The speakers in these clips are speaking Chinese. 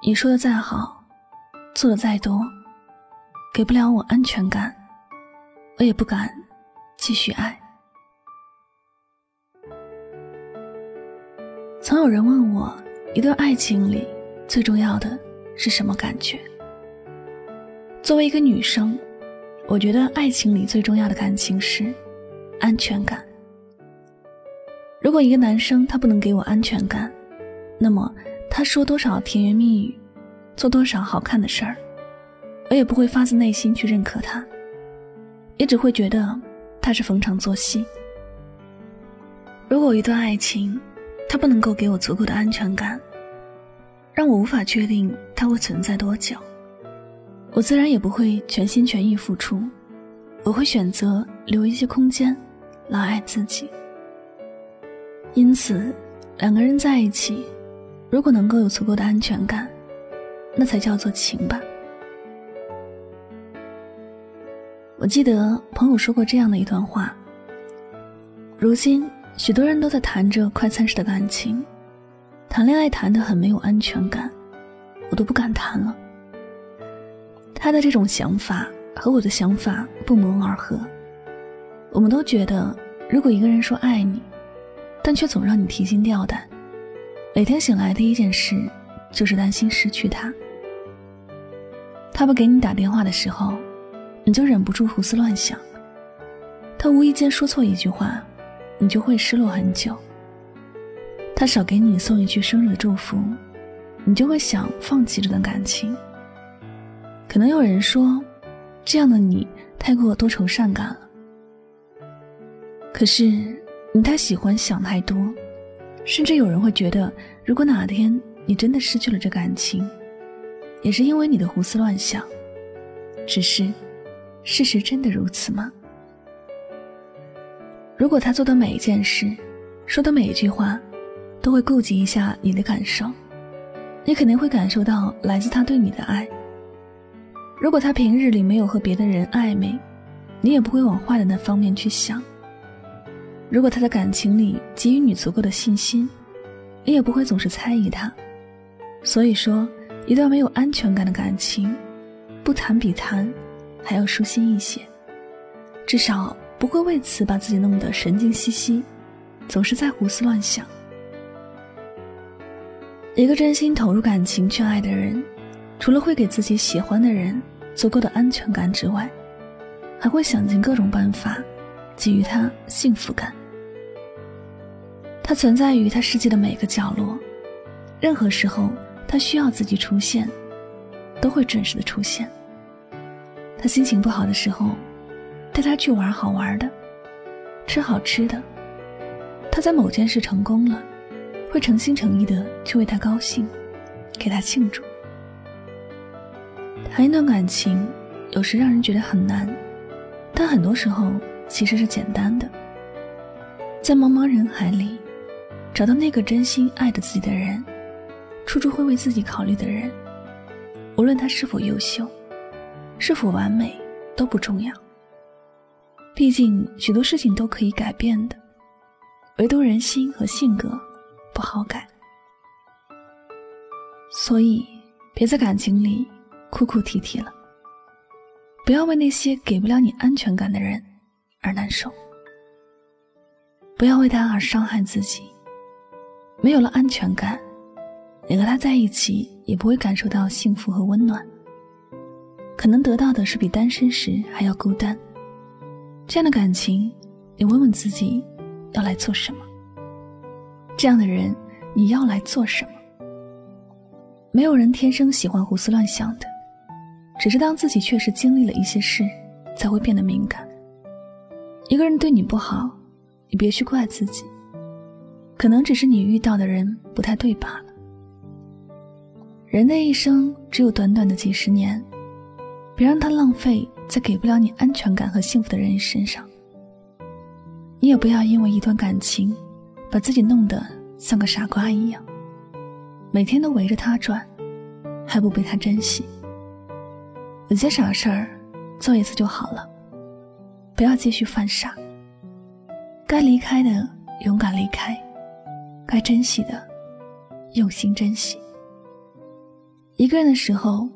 你说的再好，做的再多，给不了我安全感，我也不敢继续爱。曾有人问我，一段爱情里最重要的是什么感觉？作为一个女生，我觉得爱情里最重要的感情是安全感。如果一个男生他不能给我安全感，那么。他说多少甜言蜜语，做多少好看的事儿，我也不会发自内心去认可他，也只会觉得他是逢场作戏。如果一段爱情，他不能够给我足够的安全感，让我无法确定他会存在多久，我自然也不会全心全意付出，我会选择留一些空间来爱自己。因此，两个人在一起。如果能够有足够的安全感，那才叫做情吧。我记得朋友说过这样的一段话：如今许多人都在谈着快餐式的感情，谈恋爱谈得很没有安全感，我都不敢谈了。他的这种想法和我的想法不谋而合。我们都觉得，如果一个人说爱你，但却总让你提心吊胆。每天醒来第一件事，就是担心失去他。他不给你打电话的时候，你就忍不住胡思乱想。他无意间说错一句话，你就会失落很久。他少给你送一句生日祝福，你就会想放弃这段感情。可能有人说，这样的你太过多愁善感了。可是，你太喜欢想太多。甚至有人会觉得，如果哪天你真的失去了这感情，也是因为你的胡思乱想。只是，事实真的如此吗？如果他做的每一件事，说的每一句话，都会顾及一下你的感受，你肯定会感受到来自他对你的爱。如果他平日里没有和别的人暧昧，你也不会往坏的那方面去想。如果他在感情里给予你足够的信心，你也不会总是猜疑他。所以说，一段没有安全感的感情，不谈比谈还要舒心一些，至少不会为此把自己弄得神经兮兮，总是在胡思乱想。一个真心投入感情去爱的人，除了会给自己喜欢的人足够的安全感之外，还会想尽各种办法。给予他幸福感，他存在于他世界的每个角落，任何时候他需要自己出现，都会准时的出现。他心情不好的时候，带他去玩好玩的，吃好吃的。他在某件事成功了，会诚心诚意的去为他高兴，给他庆祝。谈一段感情，有时让人觉得很难，但很多时候。其实是简单的，在茫茫人海里，找到那个真心爱着自己的人，处处会为自己考虑的人，无论他是否优秀，是否完美都不重要。毕竟许多事情都可以改变的，唯独人心和性格不好改。所以，别在感情里哭哭啼啼了，不要为那些给不了你安全感的人。而难受，不要为他而伤害自己。没有了安全感，你和他在一起也不会感受到幸福和温暖。可能得到的是比单身时还要孤单。这样的感情，你问问自己，要来做什么？这样的人，你要来做什么？没有人天生喜欢胡思乱想的，只是当自己确实经历了一些事，才会变得敏感。一个人对你不好，你别去怪自己，可能只是你遇到的人不太对罢了。人的一生只有短短的几十年，别让他浪费在给不了你安全感和幸福的人身上。你也不要因为一段感情，把自己弄得像个傻瓜一样，每天都围着他转，还不被他珍惜。有些傻事儿，做一次就好了，不要继续犯傻。该离开的勇敢离开，该珍惜的用心珍惜。一个人的时候，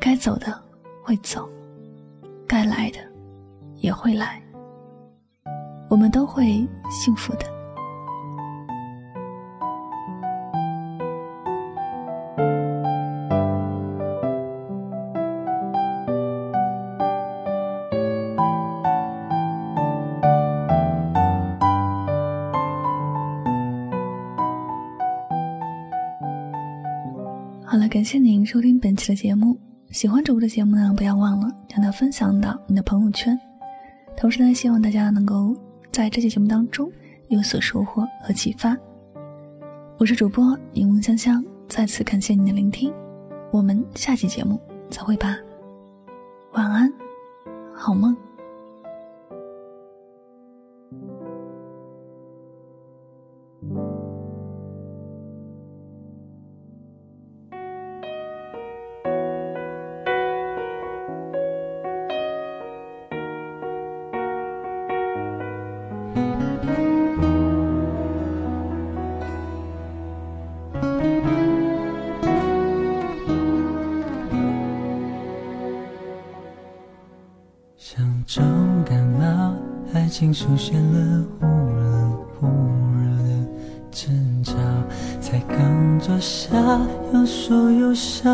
该走的会走，该来的也会来，我们都会幸福的。好了，感谢您收听本期的节目。喜欢主播的节目呢，不要忘了将它分享到你的朋友圈。同时呢，希望大家能够在这期节目当中有所收获和启发。我是主播柠檬香香，再次感谢您的聆听。我们下期节目再会吧，晚安，好梦。爱情出现了忽冷忽热的争吵，才刚坐下，有说有笑，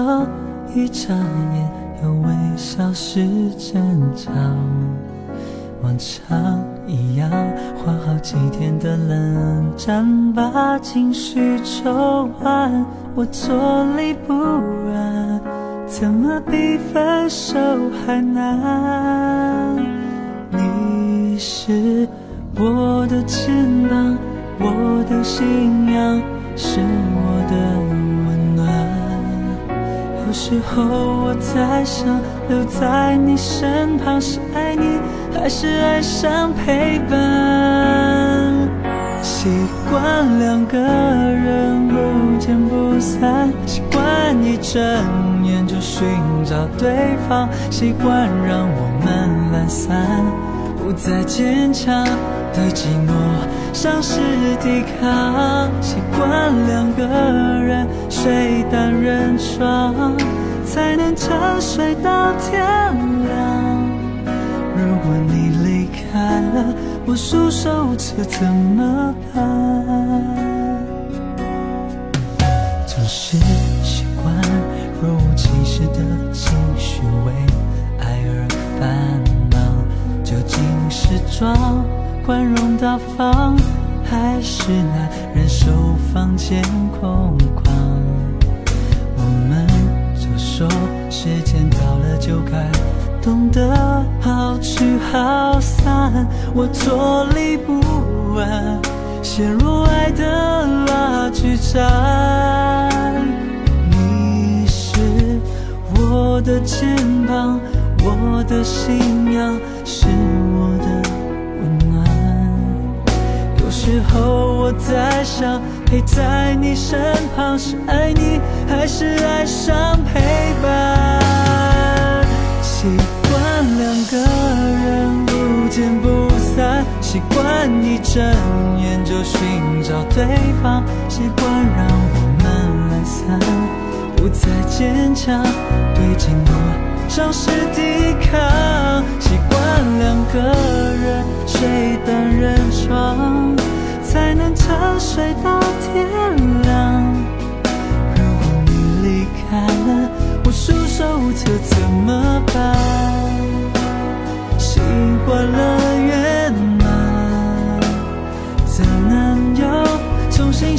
一眨眼又微笑是争吵。往常一样，花好几天的冷战，把情绪抽完，我坐立不安，怎么比分手还难？是我的肩膀，我的信仰，是我的温暖。有时候我在想，留在你身旁是爱你，还是爱上陪伴？习惯两个人不见不散，习惯一睁眼就寻找对方，习惯让我们懒散，不再坚强，对寂寞丧失抵抗。习惯两个人睡单人床，才能沉睡到天亮。如果你离开了，我束手无策怎么办？是装宽容大方，还是难忍受房间空旷？我们就说时间到了就该。懂得好聚好散，我坐立不安，陷入爱的拉锯战。你是我的肩膀，我的信仰，时候我在想，陪在你身旁是爱你，还是爱上陪伴？习惯两个人不见不散，习惯一睁眼就寻找对方，习惯让我们懒散，不再坚强，对寂寞丧失抵抗。习惯两个人睡单人床，才能沉睡到天亮。如果你离开了，我束手无策怎么办？习惯了圆满，怎能又重新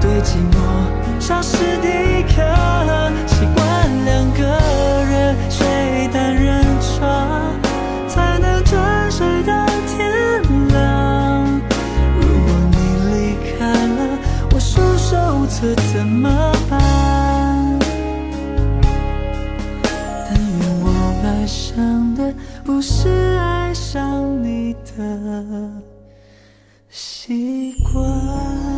对寂寞消失抵抗，习惯两个人睡单人床，才能准睡到天亮。如果你离开了，我束手无策怎么办？但愿我爱上的不是爱上你的习惯。